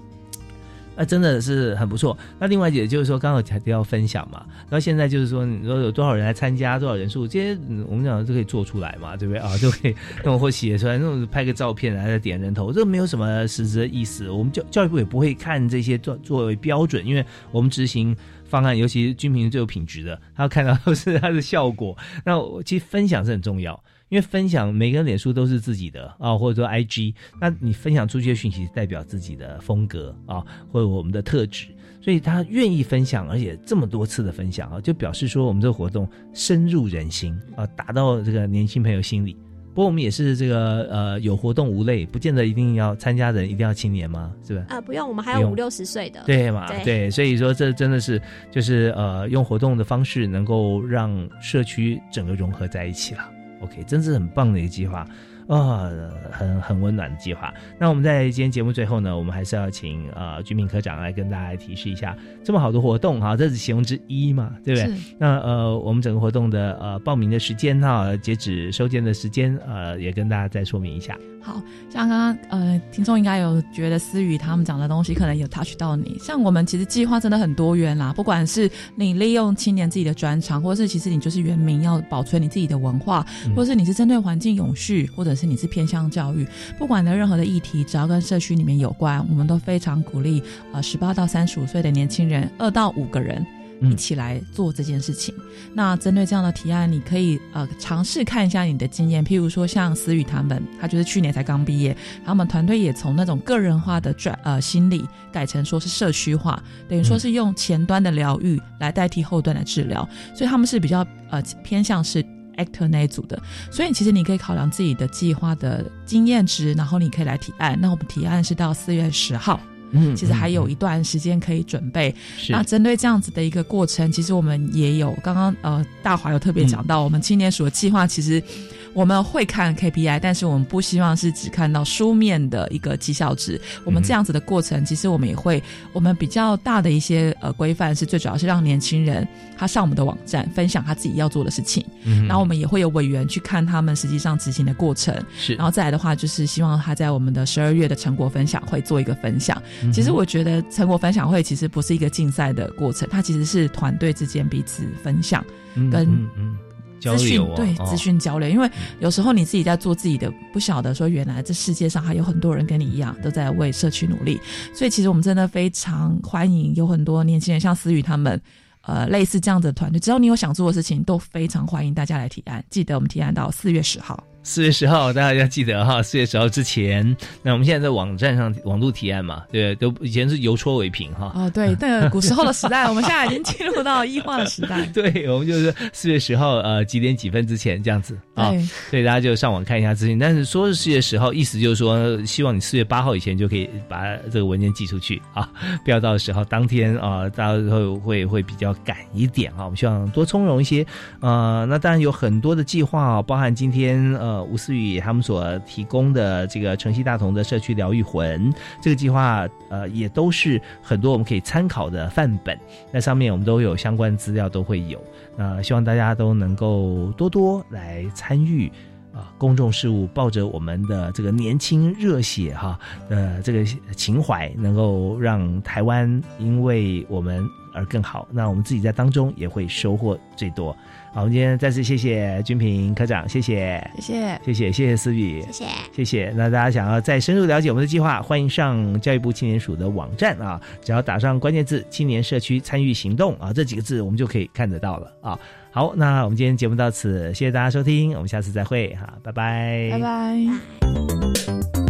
S1: 那真的是很不错。那另外也就是说，刚好才提到分享嘛，然后现在就是说，你说有多少人来参加，多少人数，这些我们讲都可以做出来嘛，对不对啊？都可以那种或写出来，那种拍个照片来点人头，这个没有什么实质的意思。我们教教育部也不会看这些作作为标准，因为我们执行方案，尤其是军评最有品质的，他要看到都是它的效果。那其实分享是很重要。因为分享每个人脸书都是自己的啊，或者说 IG，那你分享出去的讯息代表自己的风格啊，或者我们的特质，所以他愿意分享，而且这么多次的分享啊，就表示说我们这个活动深入人心啊，打到这个年轻朋友心里。不过我们也是这个呃有活动无类，不见得一定要参加的人一定要青年吗？是吧？
S3: 啊，不用，我们还有五六十岁的。
S1: 对嘛？对，所以说这真的是就是呃用活动的方式能够让社区整个融合在一起了。OK，真是很棒的一个计划，啊，很很温暖的计划。那我们在今天节目最后呢，我们还是要请呃居民科长来跟大家提示一下，这么好的活动哈，这是其中之一嘛，对不对？那呃，我们整个活动的呃报名的时间哈，截止收件的时间呃，也跟大家再说明一下。
S2: 好像刚刚呃，听众应该有觉得思雨他们讲的东西可能有 touch 到你。像我们其实计划真的很多元啦，不管是你利用青年自己的专长，或者是其实你就是原民要保存你自己的文化，或者是你是针对环境永续，或者是你是偏向教育，不管的任何的议题，只要跟社区里面有关，我们都非常鼓励呃十八到三十五岁的年轻人，二到五个人。一起来做这件事情。那针对这样的提案，你可以呃尝试看一下你的经验。譬如说，像思雨他们，他就是去年才刚毕业，他们团队也从那种个人化的转呃心理改成说是社区化，等于说是用前端的疗愈来代替后端的治疗。所以他们是比较呃偏向是 actor 那一组的。所以其实你可以考量自己的计划的经验值，然后你可以来提案。那我们提案是到四月十号。
S1: 嗯，
S2: 其实还有一段时间可以准备。
S1: 是
S2: 那针对这样子的一个过程，其实我们也有刚刚呃大华有特别讲到，我们青年署的计划其实。我们会看 KPI，但是我们不希望是只看到书面的一个绩效值。我们这样子的过程，其实我们也会，我们比较大的一些呃规范是最主要是让年轻人他上我们的网站分享他自己要做的事情，然后我们也会有委员去看他们实际上执行的过程。
S1: 是，
S2: 然后再来的话，就是希望他在我们的十二月的成果分享会做一个分享。其实我觉得成果分享会其实不是一个竞赛的过程，它其实是团队之间彼此分享跟
S1: 嗯。
S2: 资讯对
S1: 哦
S2: 资讯交流，因为有时候你自己在做自己的，不晓得说原来这世界上还有很多人跟你一样都在为社区努力，所以其实我们真的非常欢迎有很多年轻人，像思雨他们，呃，类似这样的团队，只要你有想做的事情，都非常欢迎大家来提案。记得我们提案到四月十号。
S1: 四月十号，大家要记得哈。四月十号之前，那我们现在在网站上网络提案嘛，对，都以前是邮戳为凭哈。
S2: 哦，对，那个古时候的时代，我们现在已经进入到异化的时代。
S1: 对，我们就是四月十号呃几点几分之前这样子啊，
S2: 对
S1: 所以大家就上网看一下资讯。但是说是四月十号，意思就是说希望你四月八号以前就可以把这个文件寄出去啊，不要到十号当天啊，大家会会会比较赶一点啊。我们希望多从容一些呃，那当然有很多的计划啊，包含今天呃吴思雨他们所提供的这个城西大同的社区疗愈魂这个计划，呃，也都是很多我们可以参考的范本。那上面我们都有相关资料都会有。那希望大家都能够多多来参与啊、公众事务，抱着我们的这个年轻热血哈呃这个情怀，能够让台湾因为我们而更好。那我们自己在当中也会收获最多。好，我们今天再次谢谢军平科长，谢谢，
S2: 谢谢，
S1: 谢谢，谢谢思雨，
S10: 谢谢，
S1: 谢谢。那大家想要再深入了解我们的计划，欢迎上教育部青年署的网站啊，只要打上关键字“青年社区参与行动”啊，这几个字我们就可以看得到了啊。好，那我们今天节目到此，谢谢大家收听，我们下次再会哈，拜拜，
S2: 拜拜。